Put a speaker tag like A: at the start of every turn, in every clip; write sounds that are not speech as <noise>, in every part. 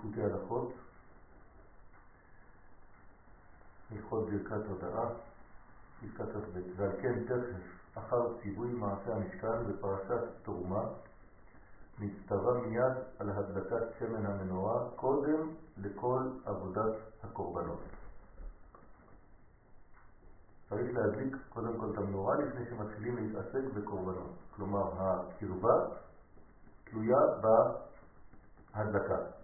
A: פסקותי הלכות, הלכות ברכת הודעה, פסקת כ"ב, ועל כן תכף אחר ציווי מעשה המשכן בפרשת תרומה, נצטווה מיד על הדלקת שמן המנורה קודם לכל עבודת הקורבנות. צריך להדליק קודם כל את המנורה לפני שמתחילים להתעסק בקורבנות. כלומר, הקרבה תלויה בהדלקה.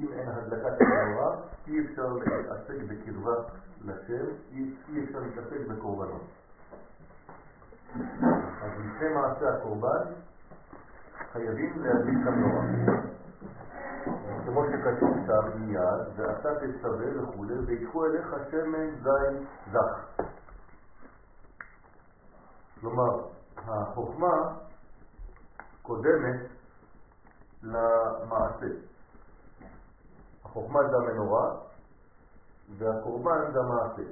A: אם אין הדלקת המנורה, אי אפשר להתעסק בקרבה לשם, אי אפשר להתעסק בקורבנות. אז לפני מעשה הקורבן חייבים להדליק את המנורה. כמו שכתוב שם מיד, ואתה תצווה וכו', ויקחו אליך שמן זין זך. כלומר, החוכמה קודמת למעשה. החוכמה זה המנורה, והקורבן זה המעשה.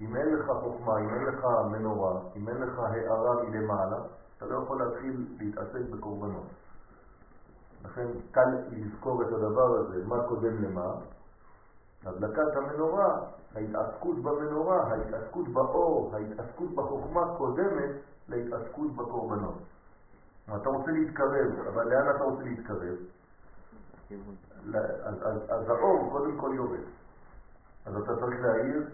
A: אם אין לך חוכמה, אם אין לך מנורה, אם אין לך הערה מלמעלה, אתה לא יכול להתחיל להתעסק בקורבנות. לכן קל לזכור את הדבר הזה, מה קודם למה. הדלקת המנורה, ההתעסקות במנורה, ההתעסקות באור, ההתעסקות בחוכמה קודמת להתעסקות בקורבנות. אתה רוצה להתקרב, אבל לאן אתה רוצה להתקרב? אז, אז, אז האור קודם כל יורד. אז אתה צריך להעיר,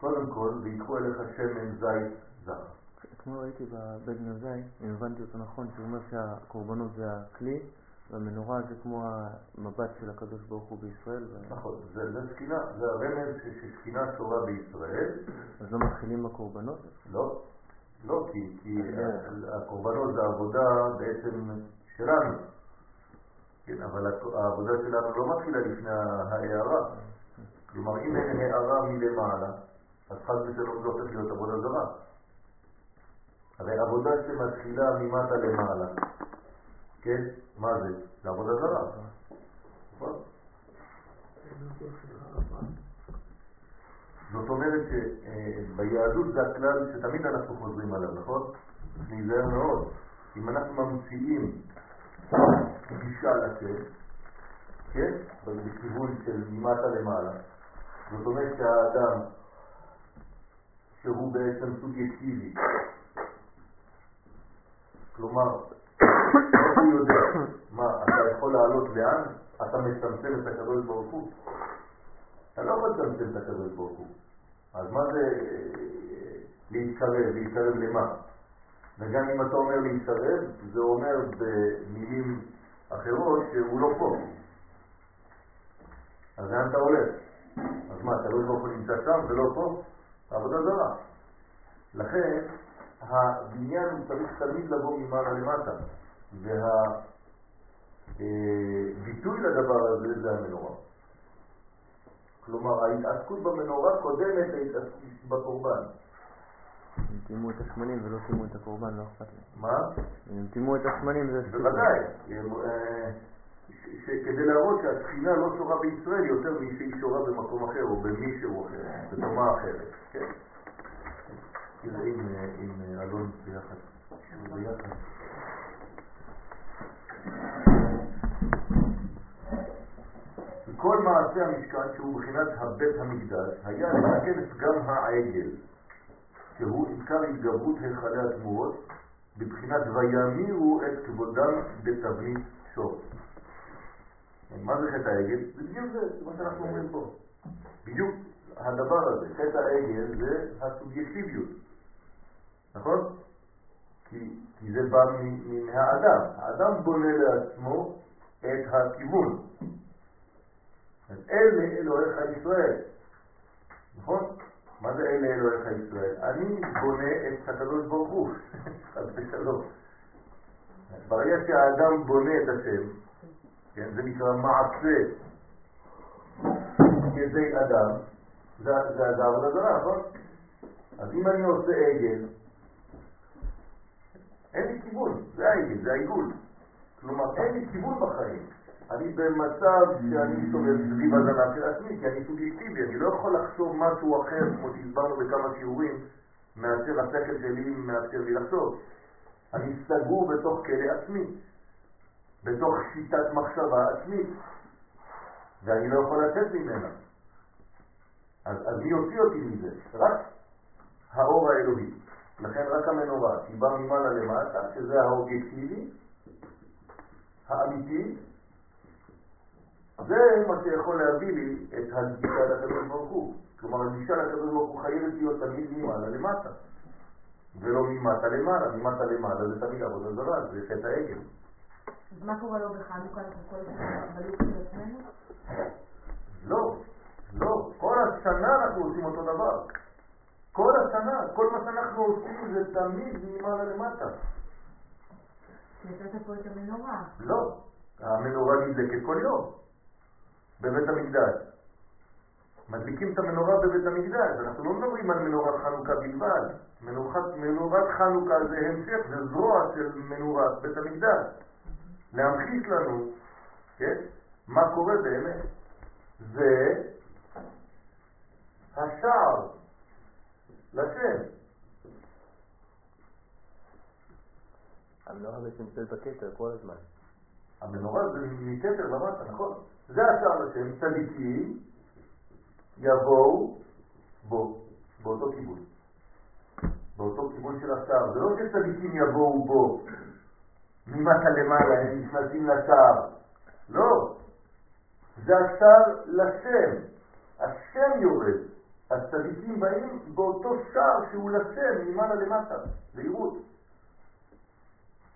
A: קודם כל, ויקחו אליך שמן זית זר.
B: אתמול ראיתי בבן נזי, אם הבנתי אותו נכון, שהוא אומר שהקורבנות זה הכלי, והמנורה זה כמו המבט של הקדוש ברוך הוא בישראל.
A: נכון, זה, זה סקינה, זה הרמז שסקינה שורה בישראל.
B: אז לא מתחילים בקורבנות?
A: לא, לא, כי, כי הקורבנות זה עבודה בעצם שלנו. כן, אבל העבודה שלנו לא מתחילה לפני ההערה. כלומר, אם אין הערה מלמעלה, אז חד ושלום זה הופך להיות עבודה זרה. הרי עבודה שמתחילה ממטה למעלה, כן? מה זה? זה עבודה זרה. נכון? זאת אומרת שביהדות זה הכלל שתמיד אנחנו חוזרים עליו, נכון? להיזהר מאוד. אם אנחנו ממציאים גישה לשם, כן? בכיוון של ממטה למעלה, זאת אומרת שהאדם שהוא בעצם סובייקטיבי, כלומר, <coughs> הוא יודע, מה, אתה יכול לעלות לאן? אתה מצמצם את הקדוש ברוך הוא? אתה לא לצמצם את הקדוש ברוך הוא. אז מה זה אה, להתקרב? להתקרב למה? וגם אם אתה אומר להתקרב, זה אומר במילים אחרות שהוא לא פה. אז לאן אתה הולך? אז מה, הקדוש ברוך הוא נמצא שם ולא פה? עבודה זרה. לכן, הבניין הוא צריך תמיד לבוא ממעלה למטה, והביטוי לדבר הזה זה המנורה. כלומר, ההתעסקות במנורה קודמת להתעסקות בקורבן.
B: אם טימו את השמנים ולא טימו את הקורבן, לא אכפת לי.
A: מה?
B: אם טימו את השמנים זה...
A: בוודאי. כדי להראות שהתחינה לא שורה בישראל יותר משהיא שורה במקום אחר או במישהו אחר, בתומה אחרת. כן? תראה עם אלון ביחד. ביחד. כל מעשה המשכן שהוא בחינת הבית המקדש היה לתקן גם העגל, שהוא עיקר התגברות היכלי התמורות, בבחינת וימירו את כבודם בתבנית שור. מה זה חטא העגל? זה בדיוק זה, זה מה שאנחנו אומרים פה. בדיוק הדבר הזה, חטא העגל זה הסובייקטיביות, נכון? כי, כי זה בא מהאדם. האדם בונה לעצמו את הכיוון. אז אלה אלוהיך ישראל, נכון? מה זה אלה אלוהיך ישראל? אני בונה את הקדוש ברוך הוא, <laughs> חד ושלום. ברגע שהאדם בונה את השם, כן, זה נקרא מעשה ידי אדם, זה, זה, זה עבודה זרה, נכון? אז אם אני עושה עגל, אין לי כיוון, זה העגל, זה העיגול. כלומר, אין לי כיוון בחיים. אני במצב שאני מסתובב סביב הזנב של עצמי, כי אני סובייקטיבי, אני לא יכול לחשוב משהו אחר, כמו שהסברנו בכמה שיעורים, מאשר השכל שלי מאפשר לי לחשוב. אני סגור בתוך כלא עצמי, בתוך שיטת מחשבה עצמית. ואני לא יכול לצאת ממנה. אז, אז מי יוציא אותי מזה? רק האור האלוהי. לכן רק המנורה, שהיא באה ממעלה למטה, שזה האובייקטיבי, האמיתי, זה מה שיכול להביא לי את הגישה לקדוש ברוך הוא. כלומר, הגישה לקדוש ברוך הוא חייבת להיות תמיד ממעלה למטה, ולא ממטה למעלה. ממטה למעלה זה תמיד עבודה זרה, זה חטא העגל.
C: אז מה קורה לו בחנוכה? כל הזמן בלוק של עצמנו?
A: לא, לא. כל השנה אנחנו עושים אותו דבר. כל השנה, כל מה שאנחנו עושים זה תמיד ממעלה למטה.
C: נתת פה את המנורה.
A: לא, המנורה נדלקת כל יום בבית המקדש. מדליקים את המנורה בבית המקדש, אנחנו לא מדברים על מנורת חנוכה בלבד. מנורת, מנורת חנוכה זה המשך, זה זרוע של מנורת בית המקדש. להמחיש לנו, כן, מה קורה באמת. זה השער לשם.
B: המנורה בעצם נמצאת בכתר כל הזמן.
A: המנורה זה מכתר למטה, נכון? זה השער לשם, צדיקים יבואו בו, באותו כיוון. באותו כיוון של השער. זה לא שצדיקים יבואו בו ממטה למעלה, הם נכנסים לשער. לא. זה השער לשם. השם יורד. הצדיקים באים באותו שער שהוא לשם, ממעלה למטה, זהירות.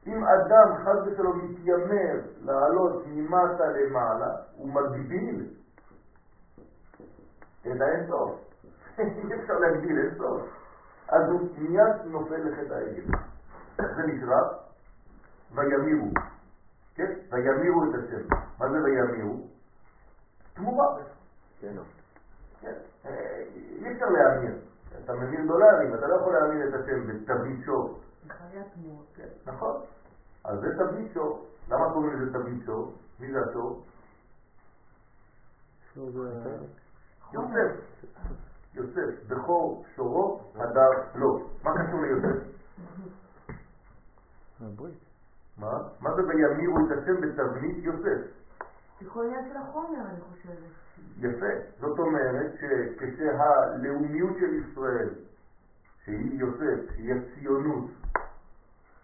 A: אם אדם חס ושלום מתיימר לעלות ממטה למעלה, הוא מגביל את האין סוף. <laughs> אי אפשר להגביל אין סוף. אז הוא מיד נופל לחטא העגל. זה נקרא וימירו. כן? וימירו את השם. מה זה וימירו? תמורה.
B: כן.
A: כן. אה, אי אפשר להאמין. אתה מבין דולרים, אתה לא יכול להאמין את השם בתבנית שור. כן, נכון. אז זה תבנית שור. למה קוראים לזה תבנית שור? מי זה השור? יוסף. יוסף. בכור שורו הדר לו. מה קשור ליוסף? מה? מה זה וימירו את השם בתבנית יוסף?
C: יכול להיות של החומר, אני חושבת.
A: יפה. זאת אומרת שכשהלאומיות של ישראל, שהיא יוסף, שהיא הציונות,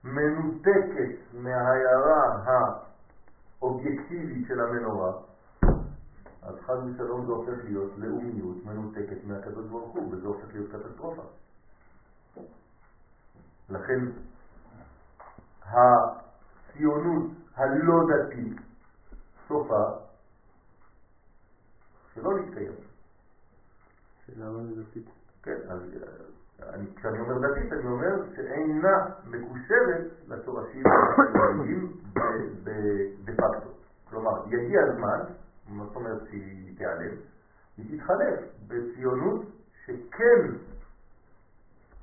A: מנותקת מההערה האובייקטיבית של המנורה, אז חד ושלום זה הופך להיות לאומיות מנותקת מהקדוש ברוך הוא, וזה הופך להיות קטסטרופה. לכן הציונות הלא דתית, סופה שלא להתקיים.
B: למה זה דתית?
A: כן, אז אה, אני, כשאני אומר דתית, אני אומר שאינה מקושרת לשורשים היהודיים דה פקטו. כלומר, יגיע הזמן, מה זאת אומרת שהיא תיעלם, היא תתחלף בציונות שכן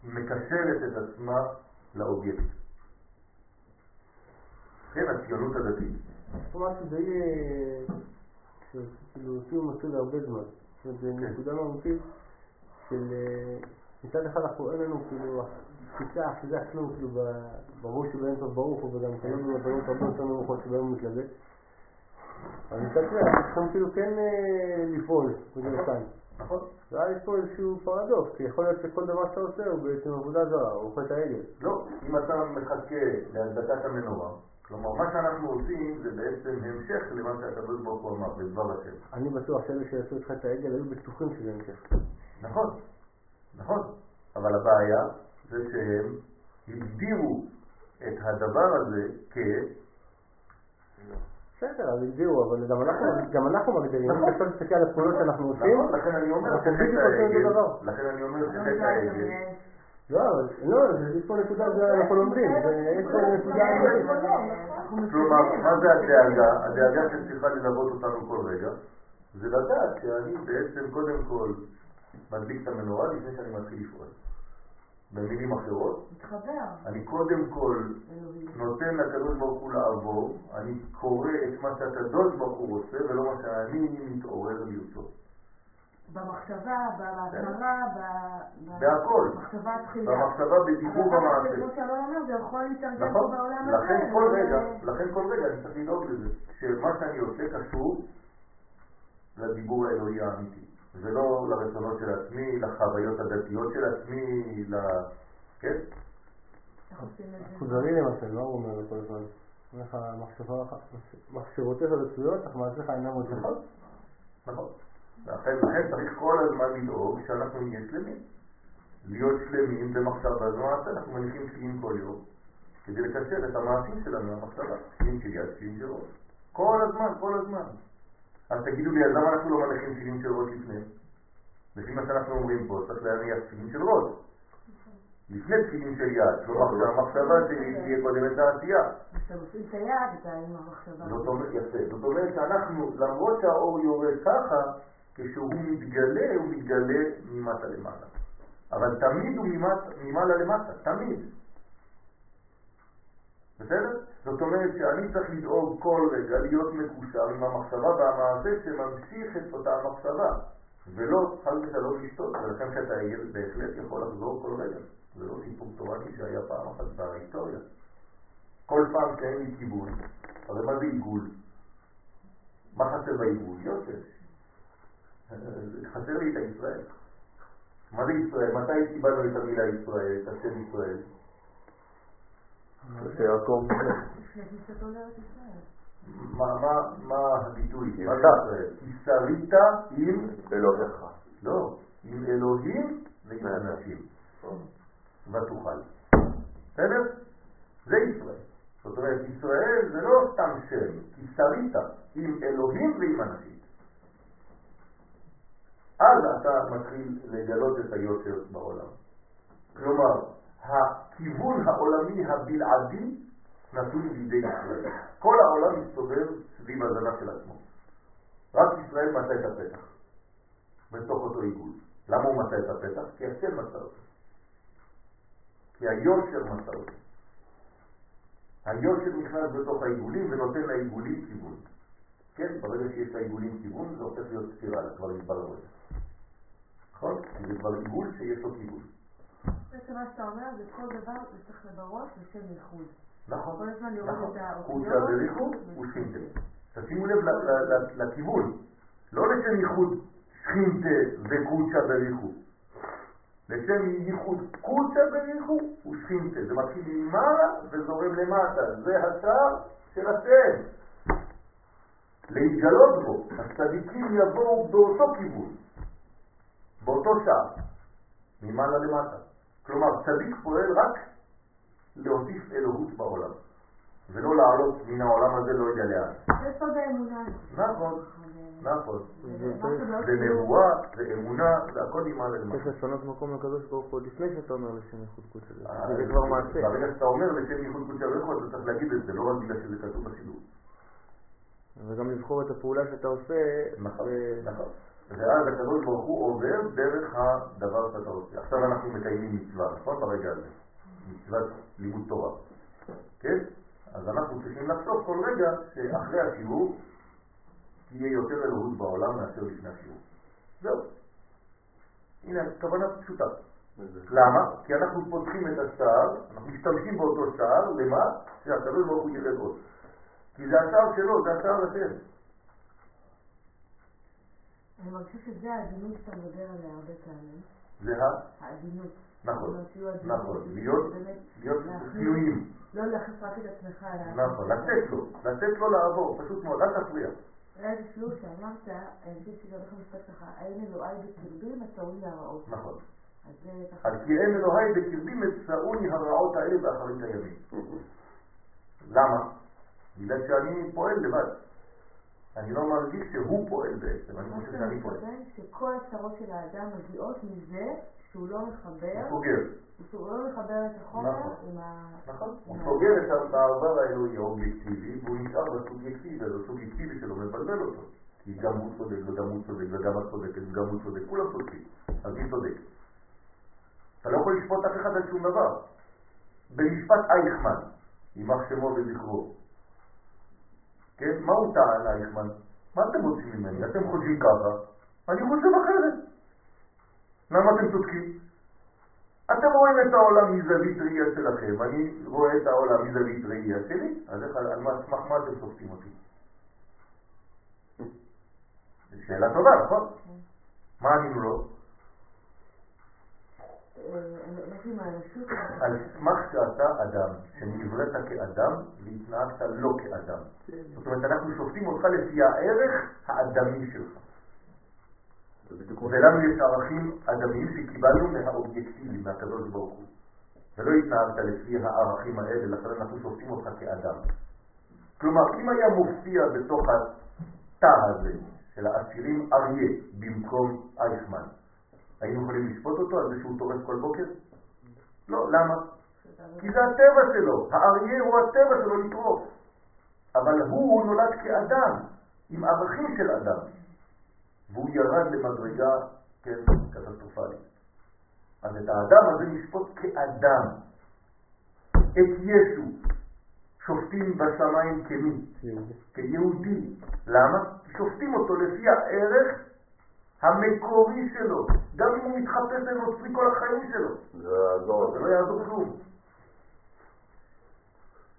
A: מקשרת את עצמה לאובייקט. כן, הציונות הדתית.
D: כלומר שזה יהיה, כאילו, אפילו מצוי הרבה זמן. זאת אומרת, זה
A: כן.
D: נקודה מהותית של, אה, מצד אחד אנחנו אין לנו כאילו תפיסה, אחיזה כלום, כאילו, ברור שבאין טוב ברוך הוא, וגם קיימים בדברים הרבה יותר נמוכות שבהם הוא מתלבט. אבל מצד שני, אנחנו צריכים כאילו כן אה, לפעול, בגלל כאן.
A: נכון?
D: ואז יש פה איזשהו פרדוקס, כי יכול להיות שכל דבר שאתה עושה הוא בעצם עבודה זרה, הוא חטא העגל.
A: לא, אם אתה מחכה להדבקת המנורה, כלומר מה שאנחנו עושים זה בעצם המשך למה שהקדוש ברוך הוא אמר בדבר השם.
D: אני בטוח שאלה שעשו את חטא העגל היו בטוחים שזה המשך.
A: נכון, נכון, אבל הבעיה זה שהם הגדירו את הדבר הזה כ...
D: בסדר, אז הגדירו, אבל גם אנחנו, מגדירים, אם
A: נכון.
D: אתה תסתכל על הפעולות שאנחנו עושים,
A: נכון, לכן אני אומר
D: אנחנו בדיוק
A: שחטא העגל,
D: דבר.
A: לכן אני אומר
C: לא
D: לא, אבל- לא, זה- יש פה נקודה, זה אנחנו לומדים, זה- יש פה נקודה
A: כלומר, מה זה. הדאגה? הדאגה שצריכה ללוות אותנו כל רגע, זה לדעת שאני בעצם קודם כל מדליק את המנורה לפני שאני מתחיל לפעול. במילים אחרות,
C: מתחבר.
A: אני קודם כל. נותן לקדוש ברוך הוא לעבור, אני קורא את מה שהקדוש ברוך הוא רוצה ולא מה שאני מתעורר לרצות.
C: במחשבה, בהכרה, ב- ב-
A: בהכל.
C: במחשבה התחילה.
A: במחשבה, בדיבור,
C: אבל
A: במעשה.
C: כמו שאלון אומר, זה יכול להתארגן פה
A: נכון?
C: בעולם הזה.
A: לכן כל רגע, לכן כל רגע אני צריך לדאוג לזה, שמה שאני עושה קשור לדיבור האלוהי האמיתי, ולא לרצונות של עצמי, לחוויות הדתיות של עצמי, ל... כן?
D: חוזרי למשל, מה הוא אומר כל הזמן? אומר לך, מחשבותיך רצויות, אך מעשיך אינם רצויות.
A: נכון, נכון. לכן, צריך כל הזמן לדאוג שאנחנו נהיה שלמים. להיות שלמים במחשבה זו מעשה, אנחנו מניחים תפילין כל יום, כדי לקשר את המעשים שלנו למחשבה. תפילין של יד, תפילין של ראש. כל הזמן, כל הזמן. אז תגידו לי, אז למה אנחנו לא מניחים תפילין של ראש לפני? לפי מה שאנחנו אומרים פה, צריך להניח תפילין של ראש. לפני תפילין של יד, כלומר שהמחשבה שלי תהיה קודם את העשייה.
C: כשאתה מפעיל את היד, אתה עם המחשבה.
A: זאת אומרת, שאנחנו, למרות שהאור יורד ככה, כשהוא מתגלה, הוא מתגלה ממטה למעלה. אבל תמיד הוא ממעלה למטה, תמיד. בסדר? זאת אומרת שאני צריך לדאוג כל רגע להיות מקושר עם המחשבה והמעשה שממשיך את אותה המחשבה, ולא חס ושלום לשתות, ולכן שאתה בהחלט יכול לחזור כל רגע. זה לא סיפור תורני שהיה פעם אחת בהיסטוריה. כל פעם שאין לי כיוון, הרי מה זה עיגול? מה חסר בעיגול? יוסף. חסר לי את הישראל. מה זה ישראל? מתי קיבלנו את המילה ישראל, את השם ישראל?
B: שיעקב.
A: מה, הביטוי? מה
B: אתה.
A: שרית עם,
B: אלוהיך.
A: לא, עם אלוהים ועם אנשים. ותוכל. בסדר? זה ישראל. זאת אומרת, ישראל זה לא סתם שם, כי שרית עם אלוהים ועם אנשים. אז אתה מתחיל לגלות את היושר בעולם. כלומר, הכיוון העולמי הבלעדי נתון בידי ישראל. כל העולם מסתובב סביב הזנה של עצמו. רק ישראל מצא את הפתח בתוך אותו עיגול. למה הוא מצא את הפתח? כי השם מצא אותו. כי היושר מצא אותו. היושר נכנס בתוך העיגולים ונותן לעיגולים כיוון. כן, ברגע שיש לעיגולים כיוון זה הופך להיות ספירלה, כבר התברר זה. נכון? זה כבר עיגול שיש לו כיוון.
C: בעצם מה שאתה אומר זה כל דבר צריך לשם ייחוד.
A: נכון,
C: כל הזמן לראות
A: נכון.
C: את האותיות.
A: קודשא בריחו ושכינתה. תשימו לב לכיוון, לא לשם ייחוד שכינתה וקודשא בריחו. לשם ייחוד קודשא בריחו ושכינתה. זה מתחיל ממעלה וזורם למטה. זה השער של השם. להתגלות בו. הצדיקים יבואו באותו כיוון, באותו שער, ממעלה למטה. כלומר, צדיק פועל רק להוסיף אלוהות בעולם, ולא לעלות מן העולם הזה לא יודע לאן.
C: זה סוד האמונה.
A: נכון, נכון.
C: זה חשוב.
A: נבואה, זה אמונה, זה הכל ממעלה
B: צריך
A: למטה.
B: לפנות מקום לקדוש ברוך הוא לפני שאתה אומר לשם ייחוד קודש.
A: אה,
B: זה כבר מעשה.
A: ברגע שאתה אומר לשם ייחוד קודשא בריחו, אתה צריך להגיד את זה, לא רק בגלל שזה כתוב בשידור.
B: וגם לבחור את הפעולה שאתה עושה.
A: נכון, נכון. ואז הקדוש ברוך הוא עובר דרך הדבר שאתה עושה. עכשיו אנחנו מקיימים מצווה, נכון? ברגע הזה. מצוות לימוד תורה. כן? אז אנחנו צריכים לחשוב כל רגע שאחרי השיעור תהיה יותר אלוהות בעולם מאשר לפני השיעור. זהו. הנה, כוונה פשוטה. למה? כי אנחנו פותחים את השער, אנחנו משתמשים באותו שער, למה? שהקדוש ברוך הוא ירד עוד. כי זה השער שלו, זה השער השם.
C: אני מרגישה שזה העדינות שאתה מדבר עליה הרבה פעמים.
A: זה ה...
C: העדינות.
A: נכון. נכון, להיות, חיוניים,
C: לא להכניס רק את עצמך. אלא-
A: נכון, לתת לו, לתת לו לעבור, פשוט מאוד, אל תפריע.
C: היה איזה שיעור שאמרת, אני חושבת שזה הולך למשפט ככה, האם אלוהי בקרבי מצאוני להראות.
A: נכון.
C: אז זה ככה.
A: על כי אין אלוהי בקרבי מצאוני הרעות האלה באחרית הימים. למה? בגלל שאני פועל לבד. אני לא מרגיש שהוא פועל בעצם, אני
C: מה
A: חושב שאני פועל.
C: מתכוון שכל הצרות של האדם מגיעות מזה שהוא לא מחבר,
A: הוא סוגר,
C: שהוא לא מחבר את החומר
A: נכון.
C: עם ה...
A: נכון? הוא סוגר את המעבר האלוהי האובייקטיבי והוא נשאר בסובייקטיבי, אז הסובייקטיבי שלו מבלבל אותו. כי גם הוא צודק וגם הוא צודק וגם את צודקת וגם הוא צודק, כולם צודקים. אז מי צודק? אתה לא יכול לשפוט אף אחד על שום דבר. במשפט אייכמן, יימח שמו וזכרו. כן? מה הוא טען אייכמן? מה אתם רוצים ממני? אתם חושבים ככה, אני חושב אחרת. למה אתם צודקים? אתם רואים את העולם מזווית ראייה שלכם, אני רואה את העולם מזווית ראייה שלי, אז איך, על מה, סמך מה אתם סופטים אותי? שאלה טובה, נכון? מה ענינו לו?
C: אה, איך עם האנושות?
A: על סמך שאתה אדם, שנבראת כאדם והתנהגת לא כאדם. זאת אומרת, אנחנו שופטים אותך לפי הערך האדמי שלך. ולנו יש ערכים אדמיים שקיבלנו מהאובייקטיבי, מהקדוש ברוך הוא. ולא התנהגת לפי הערכים האלה, לכן אנחנו שופטים אותך כאדם. כלומר, אם היה מופיע בתוך התא הזה של האסירים אריה במקום אייכמן, היינו יכולים לשפוט אותו על זה שהוא טורף כל בוקר? לא, למה? כי זה הטבע שלו, האריה הוא הטבע שלו לטרוף. אבל הוא נולד כאדם, עם ערכים של אדם. והוא ירד למדרגה, כן, קטסטרופלית. אז את האדם הזה נשפוט כאדם. את ישו שופטים בשמיים כמי? כיהודי. למה? כי שופטים אותו לפי הערך המקורי שלו. גם אם הוא מתחפש לנוצרי כל החיים שלו.
E: זה יעזור.
A: זה לא יעזור כלום.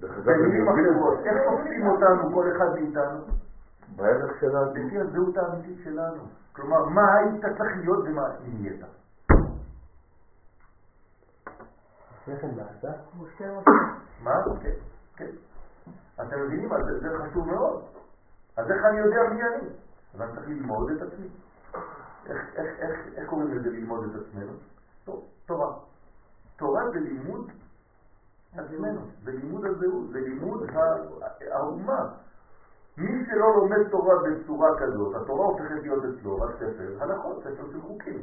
A: במילים אחרות, איך
E: זה.
A: שופטים אותנו, כל אחד מאיתנו?
E: בערך שלנו.
A: לפי הזהות האמיתית שלנו. כלומר, מה היית צריך להיות ומה נהיית. מה? כן, כן. אתם מבינים על זה? זה חשוב מאוד. אז איך אני יודע מי אני? אז אני צריך ללמוד את עצמי. איך, קוראים לזה ללמוד את עצמנו? תורה. תורה זה לימוד עצמנו, זה לימוד הזהות, זה לימוד האומה. מי שלא לומד תורה בצורה כזאת, התורה הופכת להיות אצלו רק ספר הלכות, ספר של חוקים.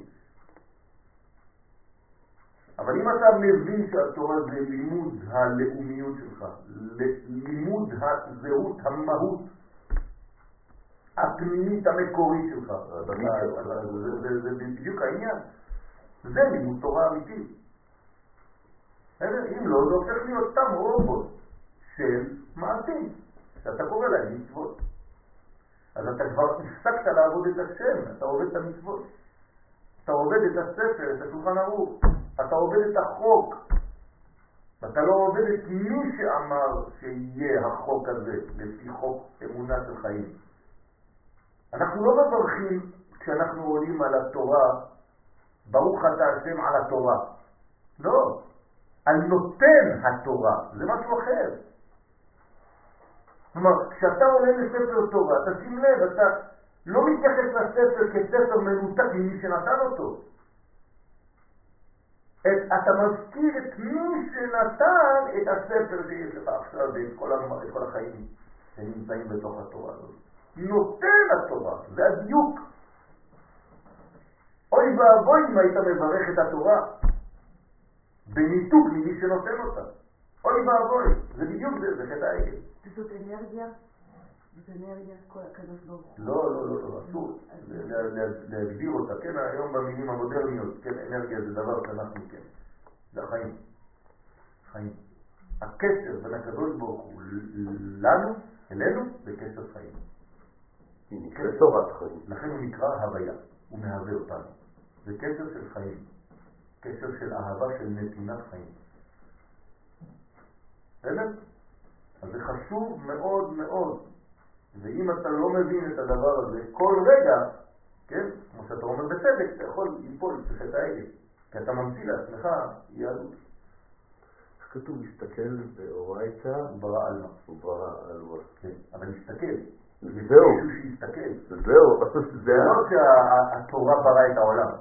A: אבל אם אתה מבין שהתורה זה לימוד הלאומיות שלך, לימוד הזהות, המהות הפנימית המקורית שלך, זה- בדיוק העניין. זה לימוד תורה אמיתי. אם לא, זה הופך להיות סתם רובוט של מעשים, שאתה קורא להם מצוות. אז אתה כבר הפסקת לעבוד את השם, אתה עובד את המצוות. אתה עובד את הספר, את השולחן ערוך, אתה עובד את החוק. ואתה לא עובד את מי שאמר שיהיה החוק הזה, לפי חוק אמונה של חיים. אנחנו לא מברכים כשאנחנו עולים על התורה, ברוך אתה השם על התורה. לא, על נותן התורה, זה משהו אחר. כלומר, כשאתה עולה לספר תורה, תשים לב, אתה לא מתייחס לספר כספר מנותק ממי שנתן אותו. את, אתה מזכיר את מי שנתן את הספר שיש לך עכשיו ואת כל, כל החיים שנמצאים בתוך התורה הזאת. נותן התורה, זה הדיוק. אוי ואבוי אם היית מברך את התורה בניתוק ממי שנותן אותה. אוי ואבוי, זה בדיוק זה, זה חטא העגל.
C: זאת אנרגיה? זאת אנרגיה, הקדוש ברוך הוא.
A: לא, לא, לא, לא, אסור להגדיר אותה, כן, היום במילים המודרניות, כן, אנרגיה זה דבר שאנחנו, כן, זה החיים, חיים. הקשר בין הקדוש ברוך הוא לנו, אלינו, זה קשר חיים.
E: היא נקראת תורת חיים.
A: לכן הוא נקרא הוויה, הוא מהווה אותנו. זה קשר של חיים, קשר של אהבה, של נתינת חיים. בסדר? אז זה חשוב מאוד מאוד. ואם אתה לא מבין את הדבר הזה, כל רגע, כן, כמו שאתה אומר בצדק, אתה יכול ליפול בחטא העגל. כי אתה ממציא לעצמך יהדות.
E: איך כתוב להסתכל באורייתא
A: ברא עלמא.
E: וברא עלמא.
A: כן, אבל להסתכל.
E: זהו. זהו, <laughs> זה.
A: לא שהתורה ברא את העולם.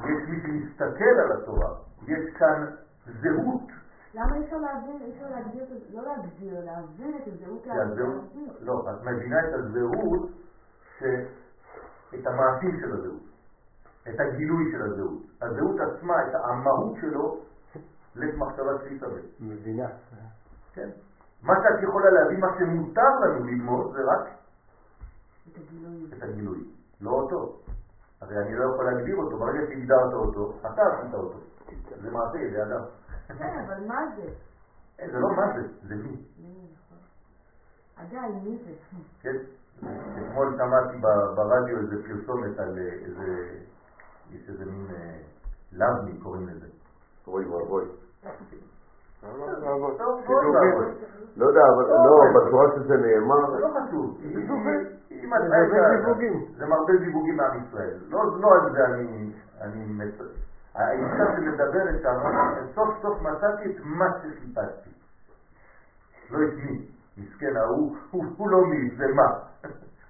A: יש מי שמסתכל על התורה. יש כאן זהות.
C: למה אי אפשר להבין, אי אפשר להגדיר לא להגדיר, להבין את הזהות האמיתית?
A: לא, את מבינה את הזהות, ש... את המעשים של הזהות, את הגילוי של הזהות. הזהות עצמה, את המהות שלו, לב מחשבה שלי שווה.
D: מבינה.
A: כן? מה שאת יכולה להביא, מה שמותר לנו ללמוד, זה רק
C: את הגילוי.
A: את הגילוי, לא אותו. הרי אני לא יכול להגדיר אותו, ברגע שהגדרת אותו, אתה עשית אותו. זה מעשה, זה אדם.
C: כן, אבל מה זה?
A: אין, זה לא מה זה, זה מי.
C: מי, נכון. עדיין, מי זה?
A: כן? אתמול שמעתי ברדיו איזה פרסומת על אה, איזה, יש איזה מין אה, לבני קוראים לזה.
E: אוי ואבוי.
A: טוב, בואי נעבוד.
E: לא יודע, אבל לא, בצורה שזה
A: זה
E: נאמר,
A: לא חשוב.
D: זה. זיווגים.
A: זה מרבה זיווגים מעם ישראל. לא, לא על זה אני. האישה שמדברת שם, סוף סוף מצאתי את מה שחיפשתי. לא את מי. מסכן, ההוא, הוא, לא מי, זה מה.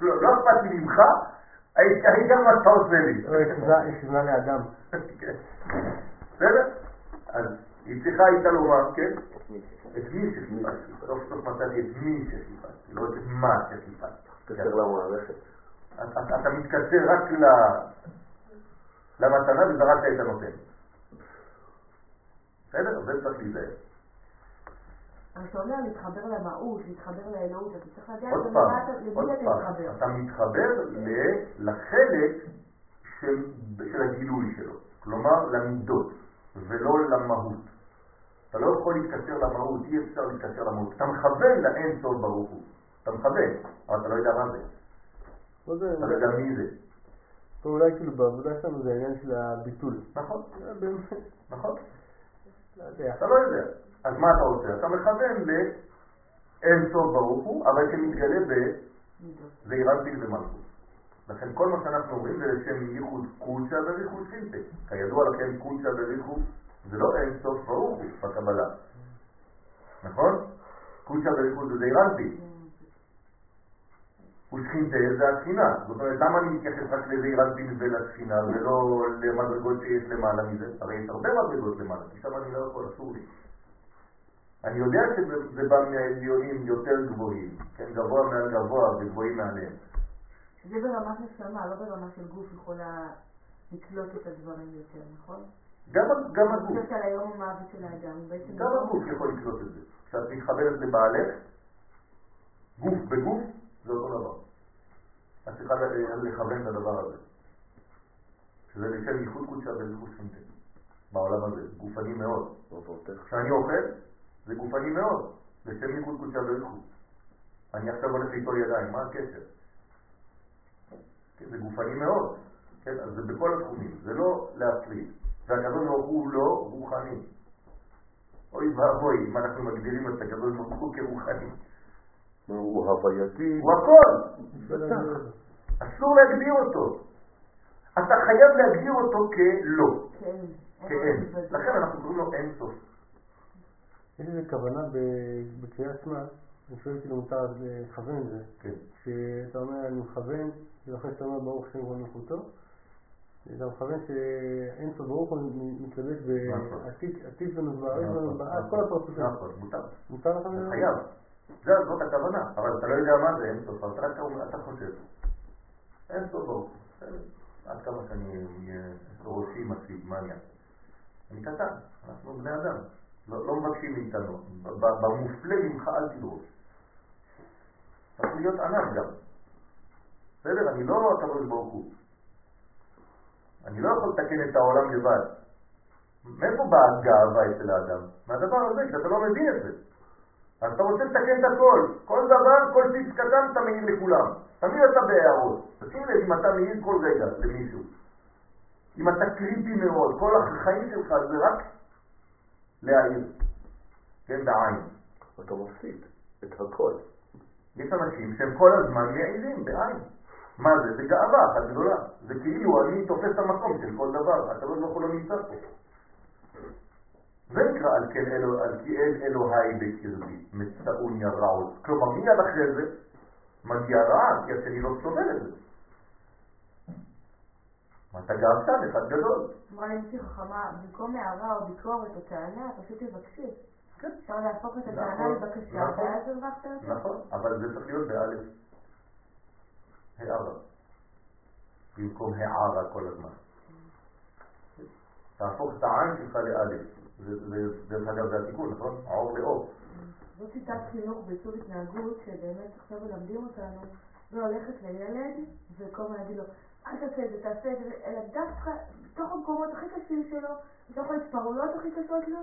A: לא, לא אכפת לי ממך, העיקר מה שאתה עושה לי.
D: לא, יש זמן לאדם. <laughs>
A: כן. בסדר? אז היא צריכה הייתה לומר, כן? את מי שחיפשתי. סוף סוף מצאתי את מי שחיפשתי, לא את מה שחיפשתי.
E: תקשר למערכת.
A: אתה מתקשר רק ל- למתנה וזרקת את הנותן. בסדר? זה צריך להיזהר.
C: אבל אתה אומר להתחבר למהות, להתחבר לאלוהות, אתה צריך לדעת למי אתה
A: פעם,
C: מתחבר.
A: אתה מתחבר ל- לחלק של, של הגילוי שלו, כלומר למידות, ולא למהות. אתה לא יכול להתקשר למהות, אי אפשר להתקשר למהות. אתה מכוון לאין סוף ברוך הוא. אתה מכוון, אבל אתה לא יודע מה זה.
D: לא זה-
A: אתה לא יודע מי זה.
D: פה אולי כאילו בעבודה שלנו זה העניין של הביטול.
A: נכון,
D: זה באמת,
A: נכון.
D: לא.
A: אתה לא יודע. אז מה אתה עושה? אתה מכוון לאין סוף ברוך הוא, אבל שמתגלה
C: מידות.
A: בזעירנטין ומלכות. לכן כל מה שאנחנו אומרים זה לשם ייחוד קודשא וריחוד שינטה. כידוע לכם קודשא וריחוד זה לא אין סוף הוא בקבלה. נכון? קודשא וריחוד זה זעירנטין. ושכינתה זה התחינה. זאת אומרת, למה אני מתייחס רק לזעירנטין ולתחינה ולא למדרגות שיש למעלה מזה? הרי יש הרבה מדרגות למעלה, כי שם אני לא יכול, אסור לי. אני יודע שזה בא מהעליונים יותר גבוהים, כן, גבוה מעל גבוה וגבוהים מעליהם.
C: זה ברמת נשמה, לא ברמה של גוף יכולה לקלוט את הדברים יותר, נכון?
A: גם, גם הגוף,
C: על היום המוות של האדם, בעצם...
A: גם הגוף יכול לקלוט את זה. כשאת מתחברת לבעלך, גוף בגוף, זה אותו דבר. את צריכה ל- לכוון את הדבר הזה. שזה לשם ייחוד קודשא וריחוד שינטה. בעולם הזה, גופני מאוד. כשאני אוכל, זה גופני מאוד, לשם ייחוד קודשא וריחוד. אני עכשיו הולך ליטול ידיים, מה הקשר? כן, זה גופני מאוד, כן, אז זה בכל התחומים, זה לא להפריד. והקדוש ברוך הוא לא רוחני. אוי ואבוי, אם אנחנו מגדירים את הקדוש ברוך הוא כרוחני.
E: הוא הווייתי.
A: הוא הכל,
D: בטח.
A: אסור להגדיר אותו. אתה חייב להגדיר אותו כלא,
C: כן.
A: כאין. לכן אנחנו קוראים לו אין סוף.
D: יש איזו כוונה ב- בקריאת שמע, אני שואל כאילו מותר לכוון את זה,
A: כן.
D: שאתה אומר אני מכוון, ואחרי שאתה אומר ברוך שם כל מלכותו, אתה מכוון שאין סוף ברוך הוא מתלבש
A: נכון.
D: בעתיד ונוסבר,
A: נכון,
D: כל הפרצופים.
A: נכון, מותר.
D: מותר לך
A: זה
D: לדבר?
A: חייב. זה- זאת הכוונה, אבל אתה לא יודע מה זה אין סוף, אתה רק אתה חושב. אין סוף ברוך. עד כמה שאני אהיה ראשי מציג, מה העניין? אני קטן, אנחנו בני אדם. לא, לא מבקשים מאיתנו. במופלא ממך אל תדרוש. צריך להיות ענק גם. בסדר? אני לא הקדוש ברוך הוא. אני לא יכול לתקן את העולם לבד. מאיפה באה הגאווה אצל האדם? מהדבר הזה, שאתה לא מבין את זה. אז אתה רוצה לתקן את הכל. כל דבר, כל פיץ קטן אתה מעיר לכולם. תמיד אתה בהערות. תשים לב אם אתה מעיר כל רגע למישהו. אם אתה קריטי מאוד, כל החיים שלך זה רק להעיר. כן, בעין.
E: אתה מפסיד את הכל.
A: יש אנשים שהם כל הזמן מעירים בעין. מה זה? זה גאווה אחת גדולה. זה כאילו אני תופס את המקום של כל דבר. הקדוש ברוך הוא לא נמצא פה. זה נקרא על כן אלו, על כי אל אלוהי בקרבי, מצאוני הרעות. כלומר, מיד אחרי זה מגיע רעה, כי השני לא סובל את זה. אתה גאוותן אחד גדול.
C: אמרה לי מישהי חכמה, במקום הערה או ביקורת או טענה, פשוט תבקשי.
A: כן.
C: אפשר להפוך את הטענה
A: נכון,
C: לבקשה,
A: נכון.
C: ואז הרווחת.
A: נכון, אבל זה צריך להיות באלף. הערה. במקום הערה כל הזמן. תהפוך את העין שלך לאלף. דרך אגב זה התיקון, נכון? האור לאור.
C: זאת שיטת חינוך בעיצוב התנהגות, שבאמת עכשיו מלמדים אותנו, והולכת לילד, וכל הזמן להגיד לו, אל תעשה את זה, תעשה את זה, אלא דווקא בתוך המקומות הכי קשים שלו, בתוך ההתפרעויות הכי קשות לו,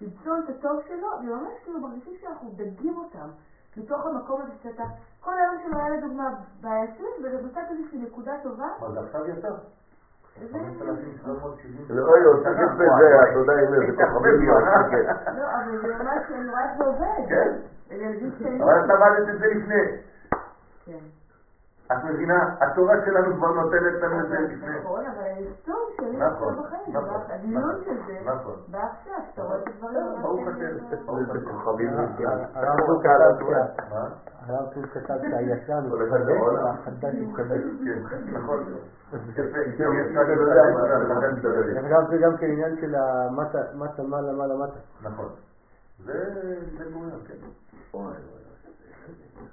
C: למצוא את הטוב שלו, וממש כאילו מרגישים שאנחנו דגים אותם, מתוך המקום הזה שאתה, כל היום שלו היה לדוגמה בעייתי, ומצאת איזושהי נקודה טובה,
A: מה זה עכשיו יצא?
C: וזה...
A: 5,770.
E: אוי, עוד תגיד בזה, אתה יודע, עם איזה <laughs> כוכבים יועצים.
C: לא, אבל זה ממש, אני רואה איך זה עובד.
A: כן. אבל אתה למדת את זה לפני.
C: כן.
A: את מבינה? התורה שלנו כבר נותנת לנו את זה לפני.
C: נכון, אבל היישום שלי
A: נכון,
C: עכשיו בחיים,
A: נכון,
C: הדיון
A: נכון,
C: של זה,
A: נכון.
C: בא עכשיו, שאתה רואה את הדברים.
A: בסדר, ברוך השם. ברוך
E: איזה
A: השם.
D: הרב קוק? הרב קוק כתב שהישן
E: הולך
D: מתחדש
E: לעולם.
D: והחדש.
A: כן, נכון. <laughs>
E: כן, כן, כן, כן, כן,
D: זה גם כן עניין של המטה מטה מעלה מעלה מטה.
A: נכון. זה בן גוריון, כן.
E: אוי, אוי,
A: זה- זה-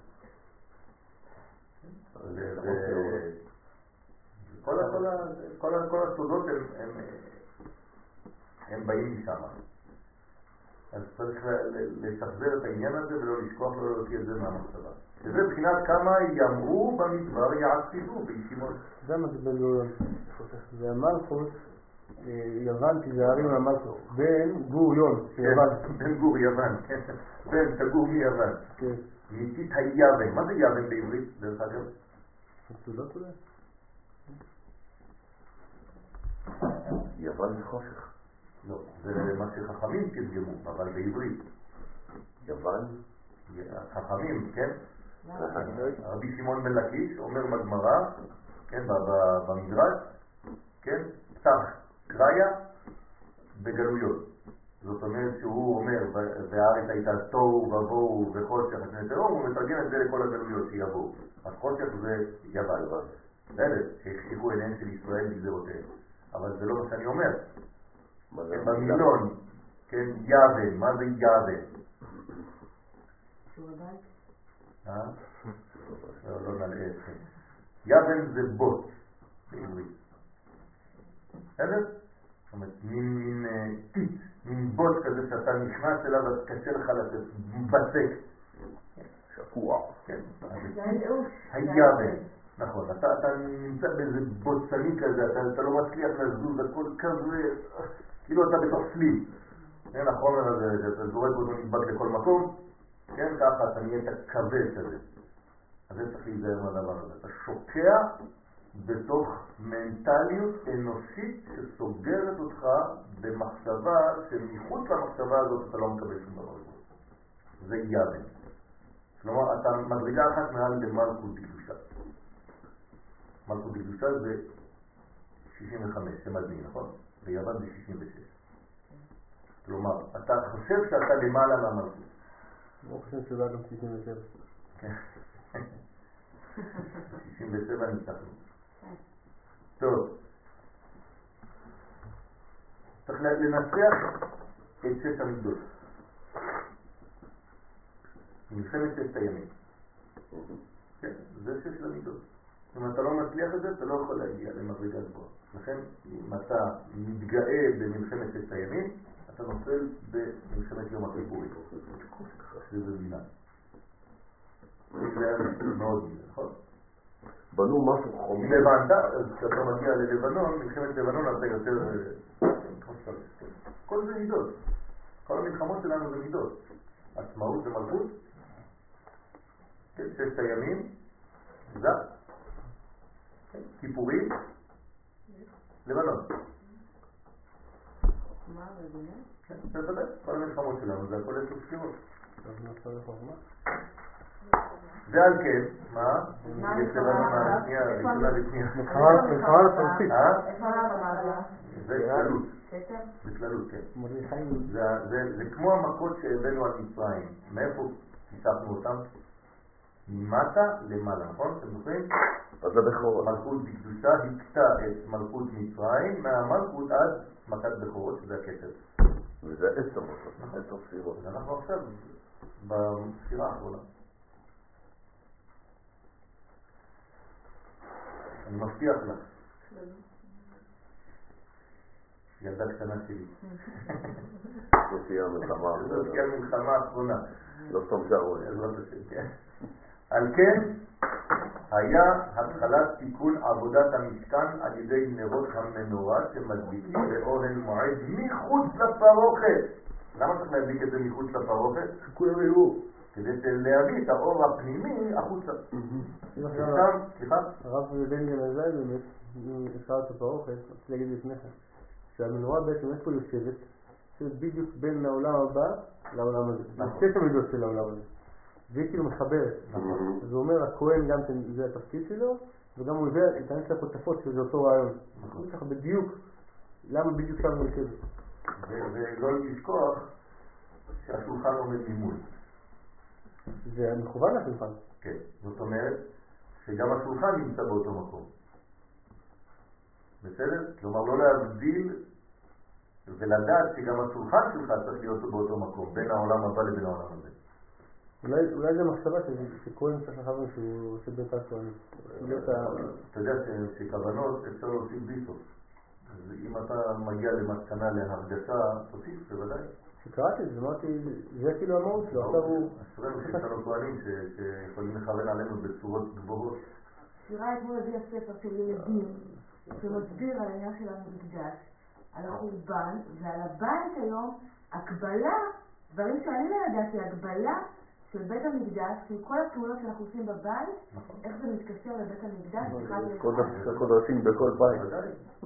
A: כל הסודות הם- באים משם. אז צריך לשחזר את העניין הזה ולא לשכוח ולא להוציא את זה מהמחשבה. שזה מבחינת כמה יאמרו במדבר יעשידו בישימות.
D: זה מה זה בן גוריון. והמלכות, אה, יוון תיזהרי מהמלכות. בן גוריון, יוון.
A: בן גור יוון, כן. בן תגור מיוון.
D: כן.
A: ניתית היוון. מה זה יוון בעברית, דרך אגב?
D: מצודות אולי?
E: יוון זה חושך.
A: לא, זה מה שחכמים תרגמו, אבל בעברית.
E: יוון?
A: חכמים, כן? רבי שמעון בן לקיש אומר בגמרא, כן, במדרש, כן, פתח קריה בגלויות. זאת אומרת שהוא אומר, "ו- והארץ הייתה תוהו ובוהו וחושך הוא מתרגם את זה לכל הגלויות שיבואו. אז חושך זה יוון. בסדר, שהחשיכו עיניהם של ישראל בגזרותיהם. אבל זה לא מה שאני אומר.
E: מה זה?
A: כן, במילון, כן, יוון, מה זה?
C: שיעורי בית.
A: אה? לא, לא נלאה אתכם. יוון זה בוט בעברית. בסדר? זאת אומרת, מין אה, טיט, מין בוט כזה שאתה נכנס אליו אז קשה לך לצאת, בצק.
E: שקוע.
A: כן,
C: הייאוש.
A: היוון. נכון, אתה, אתה נמצא באיזה בוצני כזה, אתה, אתה לא מצליח לזוז, הכל כזה, כאילו אתה בתוך סליל. כן, החומר הזה, שאתה זורק אותו נדבק לכל מקום, כן, ככה אתה נהיית כבד כזה. אז זה צריך להיזהר מהדבר הזה. אתה שוקע בתוך מנטליות אנושית שסוגרת אותך במחשבה שמחוץ למחשבה הזאת אתה לא מקבל שום דבר. זה יוון. כלומר, אתה מדרגה אחת מעל למלכות בקדושה. מלכות בקדושה זה 65, זה מדהים, נכון? ביוון זה 66. כלומר, אתה חושב שאתה למעלה מהמלכות.
D: ברוך השם לא היה גם 67.
A: כן. 67 ניצחנו. טוב. צריך לנסח את שש המידות. מלחמת ששת הימים. כן, זה שש המידות. אם אתה לא מצליח את זה, אתה לא יכול להגיע למדרגה גבוהה. לכן, אם אתה מתגאה במלחמת ששת הימים, אתה נופל במלחמת יום הכיפורים. שזה בינה. זה מאוד מילה, נכון?
E: בנו משהו
A: אם
E: חומר.
A: הבנת, אז כשאתה מגיע ללבנון, מלחמת לבנון אתה יותר... אה. כל זה מידות. כל המלחמות שלנו זה מידות. עצמאות ומלכות, כן, ששת הימים, זה, כן, כיפורים, לבנון.
C: מה, מבינה?
A: כן, בוודאי, כל המלחמות שלנו זה הכל עשר ספירות. ועל כן, מה?
C: מה
A: יש לבנון? השנייה, ראשונה ושנייה.
D: מלחמה
C: המלחמה?
A: זה כללות? זה כללות, כן. זה, זה, זה כמו המכות שהבאנו על מצרים. מאיפה פיתחנו אותם? ממטה למעלה, נכון? אתם זוכרים?
E: אז זה בכורות.
A: מלכות בקדושה הכתה את מלכות מצרים, מהמלכות עד מכת בכורות, שזה הכתר.
E: וזה עשר מכות, עשר ספירות.
A: אנחנו עכשיו בספירה האחרונה. אני מבטיח לך, ילדה קטנה שלי, זאת. תהיה המלחמה האחרונה.
E: לא סתם שערוי.
A: בעזרת השם, כן. על כן, היה התחלת תיקון עבודת המשכן על ידי נרות המנורה שמדביקים באוהל מועד מחוץ לפרוכת. למה צריך להדביק את זה מחוץ לפרוכת?
D: שכולם יראו.
A: כדי להביא את האור הפנימי החוצה. סליחה?
D: הרב בן גנזי באמת, אם אפשר את הפרוכת, רציתי להגיד לפני כן, שהמנורה בעצם איפה יושבת? יושבת בדיוק בין העולם הבא לעולם הזה.
A: נכון.
D: שתי המידות של העולם הזה. והיא כאילו מחברת. אז הוא אומר, הכהן גם כן, זה התפקיד שלו, וגם הוא הביא את האמצע הכותפות שזה אותו רעיון.
A: נכון.
D: ככה בדיוק, למה בדיוק שם מרכז.
A: ו- ולא לשכוח שהשולחן עומד ממול.
D: זה מכוון לשולחן.
A: כן. זאת אומרת שגם השולחן נמצא באותו מקום. בסדר? כלומר, לא להבדיל ולדעת שגם השולחן שלך צריך להיות באותו מקום, בין העולם הבא לבין העולם הזה.
D: אולי, אולי זה מחשבה ש- שכהן צריך לכוון שהוא עושה ברכת כהנים.
A: אתה יודע ש- שכוונות אפשר להוסיף בלי סוף. אז אם אתה מגיע למסקנה להרגשה, תוסיף, בוודאי.
D: כשקראתי את זה, אמרתי, זה כאילו המהות שלו, עכשיו הוא...
A: אשרינו שיש לנו כהנים ש- שיכולים לכוון עלינו בצורות גבוהות.
C: שירה אתמול הביאה ספר של ילדים שמסביר על העניין של המקדש, על החורבן ועל הבית היום, הקבלה, דברים שאני לא ידעתי, הקבלה של בית המקדש, של כל הפעולות שאנחנו עושים בבית,
A: נכון.
C: איך זה מתקשר לבית המקדש, אחד
E: קודש
C: לאחד.
E: הקודשים בכל בית.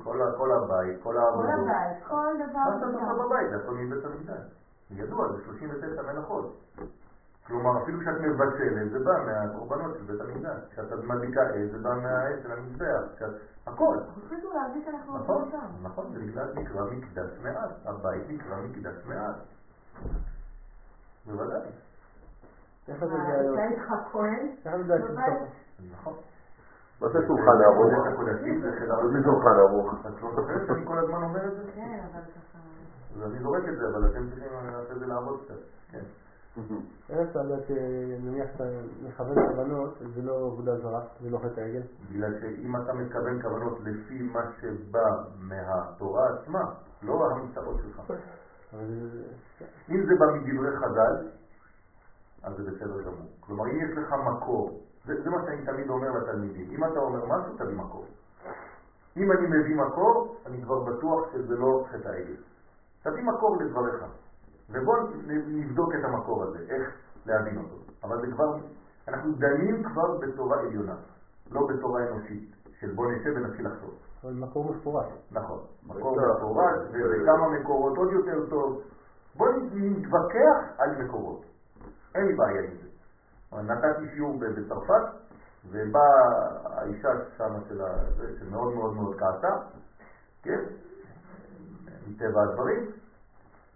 A: כל ה- כל הבית, כל
C: כל
A: העבודות.
C: הבית, כל דבר.
A: מה שאתה. עושה בבית, זה הכל מבית המקדש. ידוע, זה 39 מלאכות. כלומר, אפילו כשאת מבשלת, זה בא מהקורבנות של בית המקדש. כשאת מדליקה אש, זה בא מהאש של המזבח. הכל.
C: תחליטו להרגיש שאנחנו
A: נכון,
C: עושים שם.
A: נכון, זה בגלל נקרא מקדש מעט. הבית נקרא מקדש מעט. בוודאי.
D: איך אתה יודע
C: אתה
D: היום?
C: איתך כהן,
D: איך אתה יודע
C: בבית.
D: שבסוף?
A: נכון.
E: מה זה שולחן ערוך?
A: זה
E: שולחן ערוך?
A: את לא זוכרת שאני כל הזמן אומר את זה?
C: כן, אבל ככה...
A: אז אני זורק את זה, אבל אתם צריכים לעשות את זה לעבוד קצת. כן.
D: איך אתה יודע שנניח אתה מכוון כוונות, זה לא עבודה זרה, זה לא חטא העגל?
A: בגלל שאם אתה מתכוון כוונות לפי מה שבא מהתורה עצמה, לא ההמצאות שלך. אם זה בא מדברי חז"ל, אז זה בסדר גמור. כלומר, אם יש לך מקור, זה, זה מה שאני תמיד אומר לתלמידים, אם אתה אומר משהו, תביא מקור. אם אני מביא מקור, אני כבר בטוח שזה לא חטא העגל. תביא מקור לדבריך, ובוא נ- נבדוק את המקור הזה, איך להבין אותו. אבל זה כבר, אנחנו דנים כבר בתורה עליונה, לא בתורה אנושית, של בוא נשב ונתחיל לחשוב.
D: אבל מקור מפורש.
A: נכון, מקור
E: בטח.
A: מפורש וכמה מקורות עוד יותר טוב. בוא נתווכח על מקורות, אין לי בעיה עם זה. נתתי שיעור בצרפת, ובאה האישה שם של ה... שמאוד מאוד מאוד כעסה, כן, מטבע הדברים,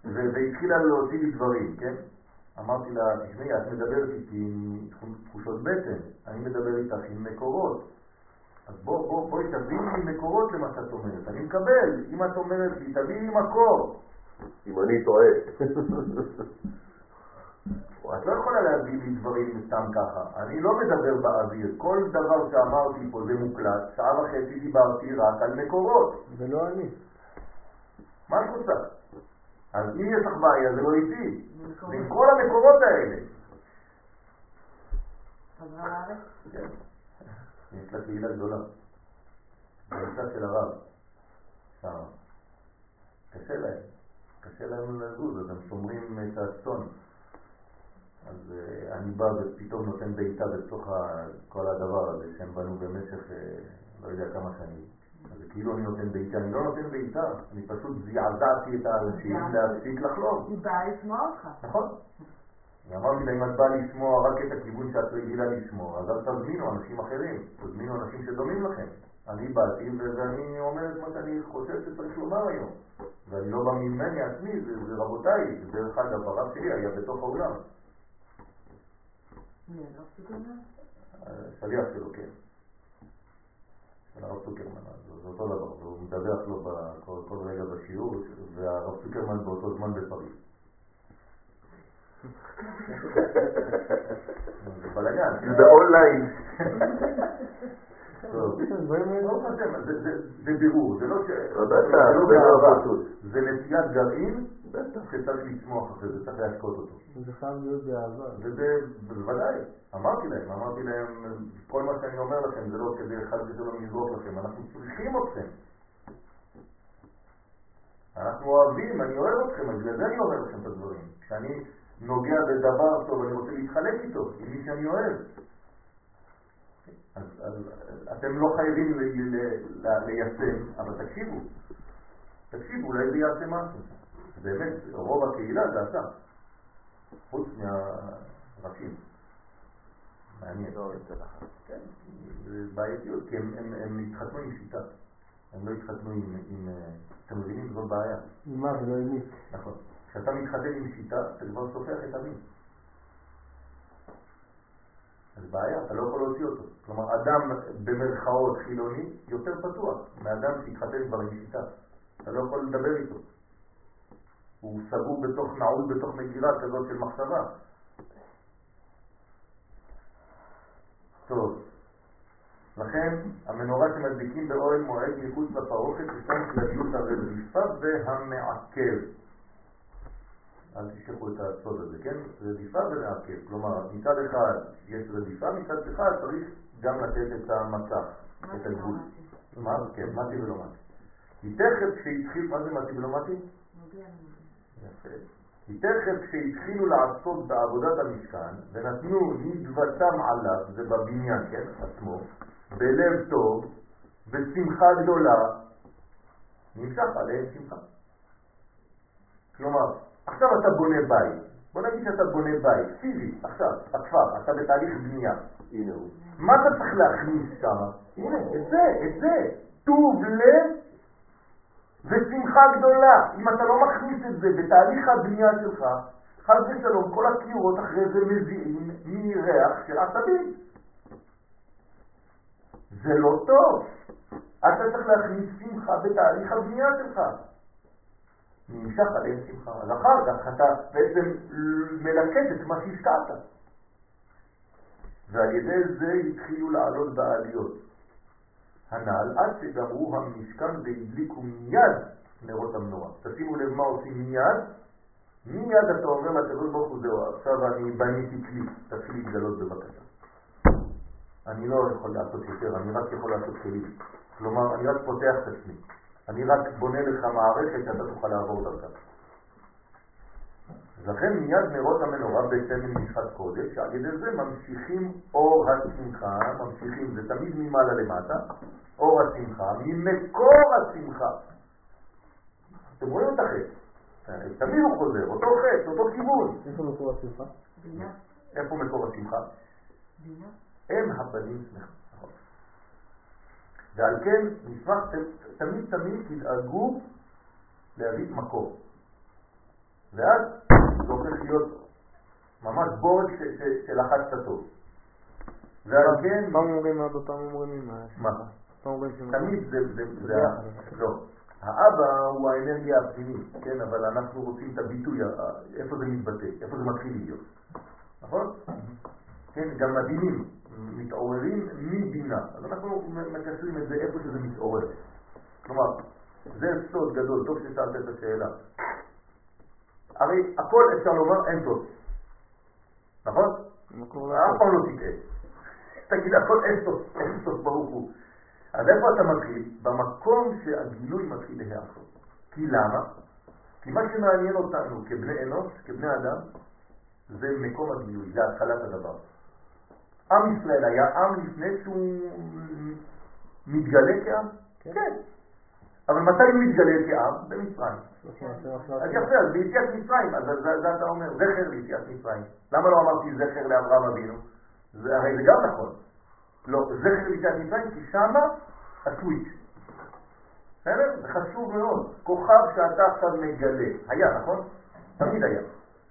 A: והתחילה להוציא לי דברים, כן? אמרתי לה, תשמעי, את מדברת איתי עם תחושות בטן, אני מדבר איתך עם מקורות. אז בוא, בוא, בואי תביאי לי מקורות למה שאת אומרת. אני מקבל, אם את אומרת לי, תביאי לי מקור.
E: אם אני טועה. <laughs>
A: את לא יכולה להביא לי דברים סתם ככה. אני לא מדבר באוויר. כל דבר שאמרתי פה זה מוקלט. שעה וחצי דיברתי רק על מקורות.
D: זה לא אני.
A: מה את רוצה? אז אם יש לך בעיה זה לא איתי. זה עם כל המקורות האלה. כן. יש לה קהילה גדולה. בנושא של הרב. שם. קשה להם. קשה להם לזוז, אז הם שומרים את הצאן. אז אה, אני בא ופתאום נותן בעיטה בתוך כל הדבר הזה שהם בנו במשך אה, לא יודע כמה שנים. אז כאילו אני נותן בעיטה, אני לא נותן בעיטה, אני פשוט זעזעתי את האנשים להפסיק לחלום.
C: היא באה לשמוע אותך.
A: נכון. אני אמרתי לה, אם את באה לשמוע רק את הכיוון שאת רגילה לשמוע, אז אל תזמינו אנשים אחרים, תזמינו אנשים שדומים לכם. אני באתי ואני אומר את מה שאני חושב שצריך לומר היום. ואני לא בא ממני עצמי, זה, זה רבותיי, דרך אגב, הרב שלי היה בתוך האולם.
C: מי?
A: השליח שלו, כן. של הרב צוקרמן, זה אותו דבר, והוא מדווח לו כל רגע בשיעור, והרב צוקרמן באותו זמן בפריז. זה בלגן.
E: זה אונליין.
A: זה- זה- זה בירור, זה לא ש... זה נטיית גרעין
E: בטח.
A: שצריך לצמוח אחרי זה, צריך להשקות אותו.
D: זה חייב להיות באהבה.
A: וזה, בוודאי, אמרתי להם, אמרתי להם, כל מה שאני אומר לכם זה לא כדי חס ושלום לזרוק לכם, אנחנו צריכים אתכם. אנחנו אוהבים, אני אוהב אתכם, אז בגלל זה אני אומר לכם את הדברים. כשאני נוגע בדבר טוב, אני רוצה להתחלק איתו, עם מי שאני אוהב. אז, אז אתם לא חייבים ליישם, אבל תקשיבו. תקשיבו, אולי זה יעשה משהו. באמת, רוב הקהילה זה אתה. חוץ מהראשים. מעניין.
B: לא אחד.
A: כן, זה בעייתיות, כי הם, הם, הם התחתנו עם שיטה. הם לא התחתנו עם, עם... אה, אתם מבינים? זו בעיה.
D: עם מה ולא עם מי.
A: נכון. כשאתה מתחתן עם שיטה, אתה כבר סופח את המין. אז בעיה, אתה לא יכול להוציא אותו. כלומר, אדם במרכאות חילוני יותר פתוח מאדם שהתחתן כבר עם שיטה. אתה לא יכול לדבר איתו. הוא סגור בתוך, נעול בתוך מגירה כזאת של מחשבה. טוב, לכן המנורה שמדליקים באוהל מועד מחוץ לפרוכת ישנם כלליות הרדיפה והמעכב. אל תשכחו את הסוד הזה, כן? רדיפה ומעכב. כלומר, מצד אחד יש רדיפה, מצד אחד צריך גם לתת את המצב, את הגבול. מה? כן, מתי ולא מתי. כי תכף כשהתחיל, מה זה מתי ולא מתי? יפה. כי תכף כשהתחילו לעשות בעבודת המשכן ונתנו נדבתם עליו, זה בבניין, כן, עצמו, בלב טוב, בשמחה גדולה, נמשך עליהם שמחה. כלומר, עכשיו אתה בונה בית, בוא נגיד שאתה בונה בית, פיזי, עכשיו, בכפר, אתה בתהליך בנייה.
E: הנה הוא.
A: מה אתה צריך להכניס שם? הנה, את זה, את זה. טוב לב ושמחה גדולה. אם אתה לא מכניס את זה בתהליך הבנייה שלך, חס ושלום, כל הקירות אחרי זה מזיעים מריח של עשבים. זה לא טוב. אתה צריך להכניס שמחה בתהליך הבנייה שלך. נמשך עליהם שמחה. אז אחר כך אתה בעצם מלקט את מה שהשקעת. ועל ידי זה התחילו לעלות בעליות. הנ"ל עד שגמרו המשכן והדליקו מיד נרות המנורה. תשימו לב מה עושים מיד. מיד אתה אומר לקדוש ברוך הוא זהו, עכשיו אני בניתי כלי, תתחיל להתגלות בבקשה. אני לא יכול לעשות יותר, אני רק יכול לעשות כלים. כלומר, אני רק פותח את עצמי. אני רק בונה לך מערכת שאתה תוכל לעבור דרכה. אז לכן מיד נרות המנורה בסמל משחת קודש, שעל ידי זה ממשיכים אור השמחה, ממשיכים, זה תמיד ממעלה למטה, אור השמחה, ממקור השמחה. אתם רואים את החטא, תמיד הוא חוזר, אותו חטא, אותו כיוון.
D: איפה מקור השמחה?
C: בינה.
A: איפה מקור השמחה?
C: בינה.
A: הם הבנים שמחים. נכון. ועל כן נשמח תמיד תמיד תדאגו להביא מקור. ואז זה הופך להיות ממש בורג שלחצת טוב. ועל כן,
B: פעם אומרים אבא, פעם אומרים אמא.
A: מה?
B: פעם אומרים.
A: תמיד זה. לא. האבא הוא האנרגיה הפנימית, כן, אבל אנחנו רוצים את הביטוי, איפה זה מתבטא, איפה זה מתחיל להיות, נכון? כן, גם הדינים מתעוררים מבינה, אז אנחנו מקשרים את זה איפה שזה מתעורר. כלומר, זה סוד גדול, טוב ששאלת את השאלה. הרי הכל אפשר לומר אין סוד, נכון? אף. פעם לא תטעה. תגיד הכל אין סוף, אין סוף ברוך הוא. אז איפה אתה מתחיל? במקום שהגילוי מתחיל להיעשות. כי למה? כי מה שמעניין אותנו כבני אנוש, כבני אדם, זה מקום הגילוי, זה התחלת הדבר. עם ישראל היה עם לפני שהוא מתגלה כעם? כן. אבל מתי הוא מתגלה כעם? במצרים. אז יפה, אז ביציאת מצרים, אז זה אתה אומר, זכר ליציאת מצרים. למה לא אמרתי זכר לאברהם אבינו? הרי זה גם נכון. לא, זכר ליציאת מצרים, כי שמה הסוויץ'. בסדר? זה חשוב מאוד. כוכב שאתה עכשיו מגלה. היה, נכון? תמיד היה.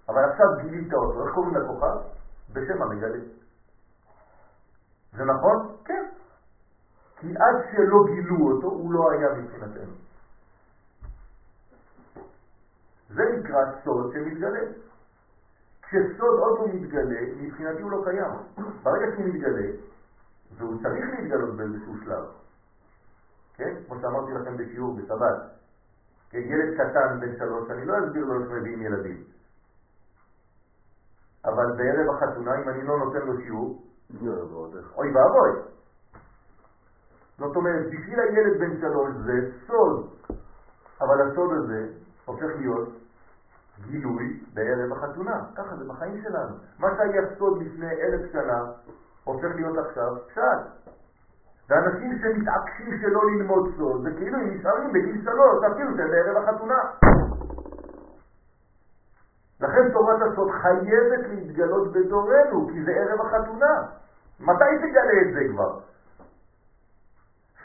A: אבל עכשיו גילית אותו. איך קוראים לכוכב? בשם המגלה. זה נכון? כן. כי עד שלא גילו אותו, הוא לא היה מבחינתנו. זה נקרא סוד שמתגלה. כשסוד עוד לא מתגלה, מבחינתי הוא לא קיים. ברגע שהוא מתגלה, והוא צריך להתגלות באיזשהו שלב, כן? כמו שאמרתי לכם בשיעור בשבת, כן, ילד קטן בן שלוש, אני לא אסביר לו איך מביאים ילדים. אבל בערב החתונה, אם אני לא נותן לו שיעור. אוי ואבוי. זאת אומרת, בשביל הילד בן שלוש זה סוד, אבל הסוד הזה הופך להיות גילוי בערב החתונה. ככה זה בחיים שלנו. מה שהיה סוד לפני אלף שנה, הופך להיות עכשיו פשט. ואנשים שמתעקשים שלא ללמוד סוד, זה כאילו הם נשארים בגיל שלוש, אפילו שהם בערב החתונה. לכן תורת הסוד חייבת להתגלות בדורנו, כי זה ערב החתונה. מתי תגלה את זה כבר?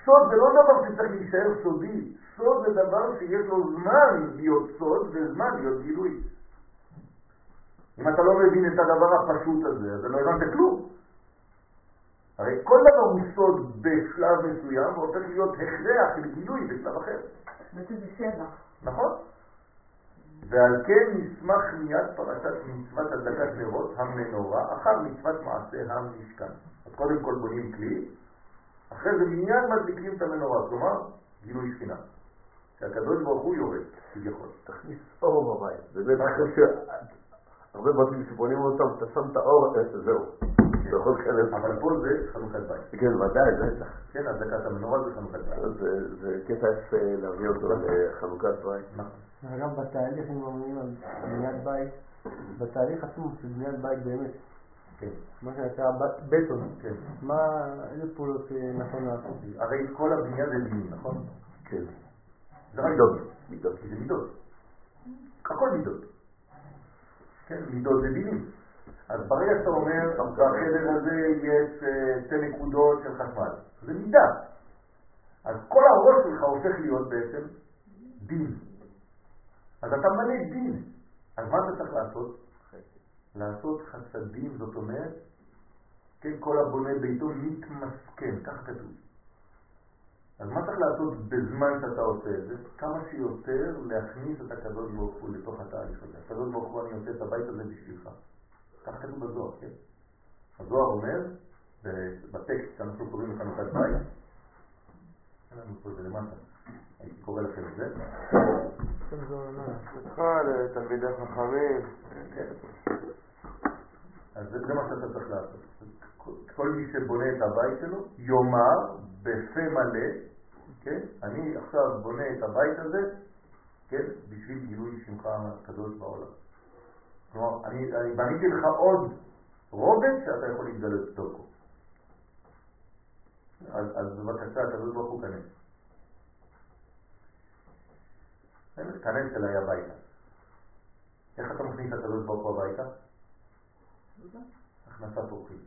A: סוד זה לא דבר שצריך להישאר סודי, סוד זה דבר שיש לו זמן להיות סוד וזמן להיות גילוי. אם אתה לא מבין את הדבר הפשוט הזה, אז לא הבנת כלום. הרי כל דבר הוא סוד בשלב מסוים והופך להיות הכרח של גילוי בשלב אחר.
C: בעצם זה.
A: נכון? ועל כן נשמח מיד פרשת מצוות הדלקת נרות המנורה אחר מצוות מעשה המשכן. אז קודם כל בונים כלי, אחרי זה מיד מדליקים את המנורה, כלומר גילוי שכינה. שהקדוש ברוך הוא יורד, כביכול.
E: תכניס אור בבית. באמת, אחרי שהרבה בתים שבונים אותם, אתה שם את האור, אה, זהו. אתה יכול להיכנס.
A: אבל פה זה חנוכת בית.
E: כן, ודאי, בטח.
A: כן, הדלקת המנורה זה חנוכת בית.
E: זה- זה קטע יפה להביא אותו לחנוכת בית.
A: נכון.
D: אגב, בתהליך, אם אומרים על בניית בית, בתהליך עצמו של בניית בית באמת,
A: כן,
D: מה שנקרא בטון,
A: כן.
D: מה, איזה פעולות אה, נכון לעשות?
A: הרי כל הבנייה זה דינים, נכון?
E: כן.
A: זה רק
E: מידות. מידות.
A: כי זה מידות. הכל מידות. כן, מידות זה דינים. אז ברגע שאתה אומר, בחדר הזה יש אה, שתי נקודות של חשמל, זה מידה. אז כל הראש שלך הופך להיות בעצם דין. אז אתה מלא דין. אז מה אתה צריך לעשות? לעשות חסדים, זאת אומרת, כן, כל הבונה ביתו מתמסכן, כך כתוב. אז מה צריך לעשות בזמן שאתה עושה את זה? כמה שיותר להכניס את הקדוש ברוך הוא לתוך התהליך הזה. הקדוש ברוך הוא, אני עושה את הבית הזה בשבילך. כך כתוב בזוהר, כן? הזוהר אומר, בטקסט שאנחנו קוראים לחנוכת בית, אין לנו פה את זה למטה, הייתי קורא לכם את זה.
B: לתלמידי חכמים.
A: אז זה מה שאתה צריך לעשות. כל מי שבונה את הבית שלו, יאמר בפה מלא, כן? אני עכשיו בונה את הבית הזה, כן? בשביל גילוי שמך הקדוש בעולם. כלומר, אני, אני בניתי לך עוד רובד שאתה יכול להתגלות דרכו. אז, אז בבקשה, הקדוש ברוך הוא כנס. כנס אליי הביתה. איך אתה מכניס את הקדוש ברוך הוא הביתה? הכנסת אורחים.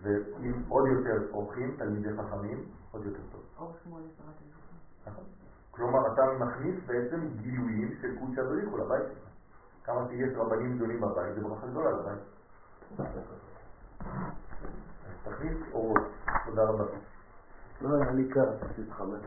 A: ואם עוד יותר אורחים, תלמידי חכמים, עוד יותר טוב.
C: אור שמואל שרת אלוקים.
A: נכון? כלומר, אתה מכניס בעצם גילויים של קודשא בריחו לבית שלך. כמה שיש רבנים גדולים בבית, זה ברכה גדולה לבית. אז תכניס אורות. תודה רבה.
E: לא, היה לי קר, פשוט חמש.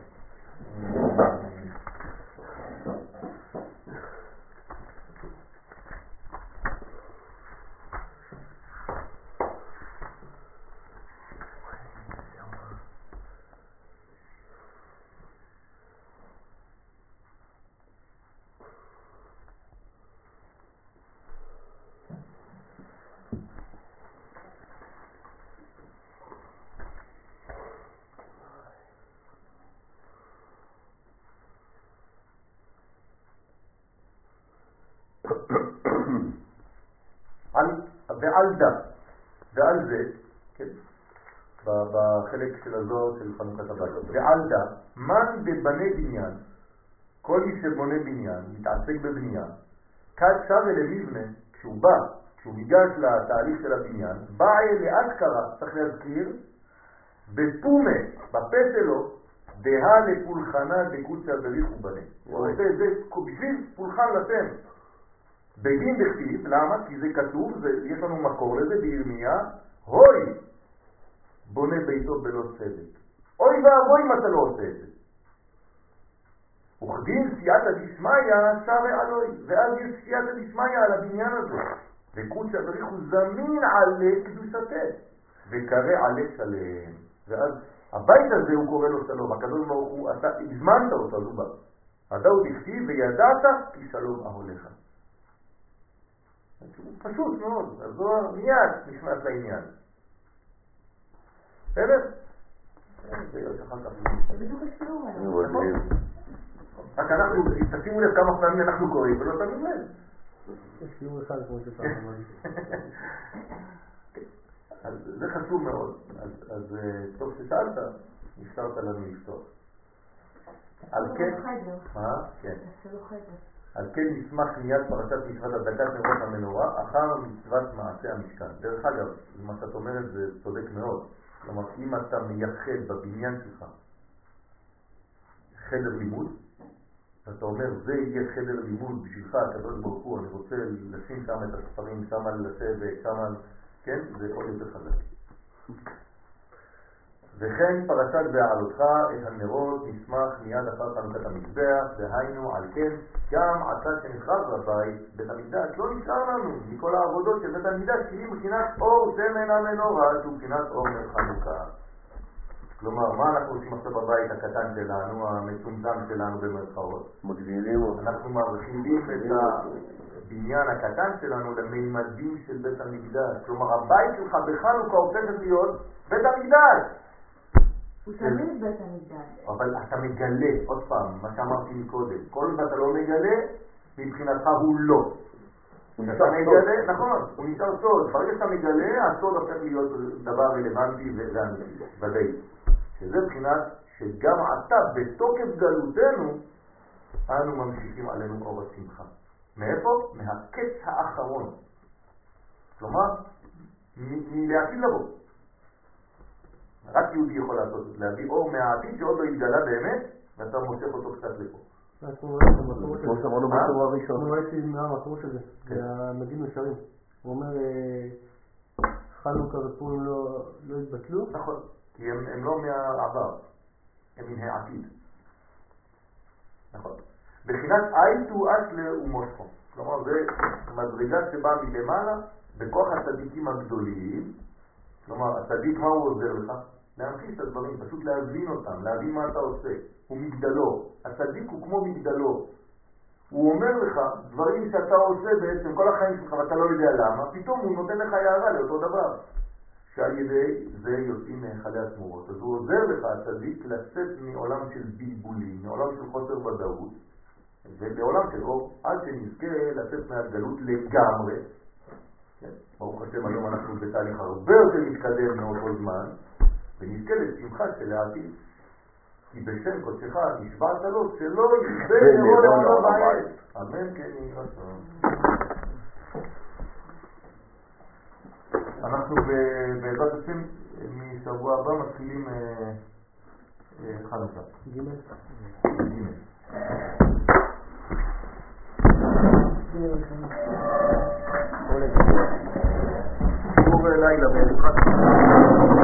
A: על, ועל דה, ועל זה, כן, בחלק של הזוהר של חנוכת הבית, ועל דה, מן בבני בניין, כל מי שבונה בניין, מתעסק בבניין, כד שווה למבנה, כשהוא בא, כשהוא ניגש לתהליך של הבניין, בא לאשכרה, צריך להזכיר, בפומה, בפה שלו, דהה לפולחנה דקוצה בריך ובנה. הוא עושה את זה בשביל פולחן לשם. בדין דכתיב, למה? כי זה כתוב, זה, יש לנו מקור לזה בירמיה, הוי בונה ביתו בלא צדק. אוי ואבוי אם אתה לא עושה את זה. וכדין סייעתא דשמיא שרי עלוי, ואז יש סייעתא דשמיא על הבניין הזה. וקודשא בריחו זמין עלי קדושתה, וקרא עלי שלם. ואז הבית הזה הוא קורא לו שלום, הקדוש ברוך הוא, אתה הזמנת אותו, הוא בא. הדאו דכתיב וידעת כי שלום אהוליך. פשוט מאוד, הזוהר מיד נכנס לעניין. בסדר?
E: נו, מדהים.
A: רק אנחנו, תשימו לב כמה פעמים אנחנו קוראים ולא שמים לב.
D: יש שיעור אחד כמו שפעם. <laughs>
A: אז זה חשוב מאוד. אז, אה, טוב ששאלת, נפתרת לנו לפתור. על כן,
C: חדר.
A: מה? כן.
C: תעשה לו חדר.
A: על כן נשמח מיד פרשת מצוות הדלקת נרות המנורה אחר מצוות מעשה המשכן. דרך אגב, מה שאת אומרת זה צודק מאוד. כלומר, אם אתה מייחד בבניין שלך חדר לימוד, ואתה אומר, זה יהיה חדר לימוד בשבילך, הקדוש ברוך הוא, אני רוצה לשים שם את הספרים, על לשבת, על... כן? זה עוד יותר חזק. וכן פרשת בהעלותך את הנרות נשמח מיד אחר חנוכת המזבח, דהיינו על כן גם עתה שנחרב בבית, בית המקדש לא נשאר לנו מכל העבודות של בית המקדש, כי היא מבחינת אור שמן המנורה, שהוא מבחינת אור נר חנוכה. כלומר, מה אנחנו עושים עכשיו בבית הקטן שלנו, המצומצם שלנו במרכאות?
E: מגדילים אותו.
A: אנחנו מרחיבים את הבניין הקטן שלנו למימדים של בית המקדש. כלומר, הבית שלך בחנוכה הופכת להיות בית המקדש.
C: הוא תמיד בית המקדש.
A: אבל אתה מגלה, עוד פעם, מה שאמרתי מקודם, כל עוד אתה לא מגלה, מבחינתך הוא לא.
E: הוא
A: כשאתה
E: נשאר
A: מגלה, נכון, הוא נשאר סוד. ברגע שאתה מגלה, הסוד הופך להיות דבר רלוונטי ואמיתי, ודאי. שזה מבחינת שגם עתה, בתוקף גלותנו, אנו ממשיכים עלינו אור השמחה. מאיפה? מהקץ האחרון. כלומר, מלעתיד לבוא. רק יהודי יכול לעשות את זה, להביא אור מהעתיד שעוד לא התגלה באמת, ואתה מושך אותו קצת לפה.
E: כמו. שאמרנו
A: מה?
E: בטור
D: אני. ראיתי מהמקורות של זה,
A: כן.
D: והמדים נשארים. הוא אומר, אה, חנוכה ופורים לא לא התבטלו,
A: נכון, כי הם, לא מהעבר, הם מן העתיד. נכון. בחינת אייטו אסלה ומושכו. כלומר, זה מדרגה שבאה מלמעלה, בכוח הצדיקים הגדולים. כלומר, הצדיק, מה הוא עוזר לך? להמחיש את הדברים, פשוט להבין אותם, להבין מה אתה עושה. הוא מגדלו. הצדיק הוא כמו מגדלו. הוא אומר לך דברים שאתה עושה בעצם כל החיים שלך ואתה לא יודע למה, פתאום הוא נותן לך הערה לאותו דבר. שעל ידי זה יוצאים מהיכלי התמורות. אז הוא עוזר לך, הצדיק, לצאת מעולם של בלבולים, מעולם של חוסר ודאות, ולעולם של אור, עד שנזכה לצאת מהגלות לגמרי. כן? ברוך השם, היום אנחנו בתהליך הרבה יותר מתקדם מאותו זמן, ונזכה לשמחה של העתיד. כי בשם קודשך נשבעת לו שלא יכבה נרו לעולם הבית. אמן כן יהי רצון. אנחנו בעזרת השם משבוע הבא מתחילים אה, אה, חנוכה.
D: ג'
A: לילה בעזרת.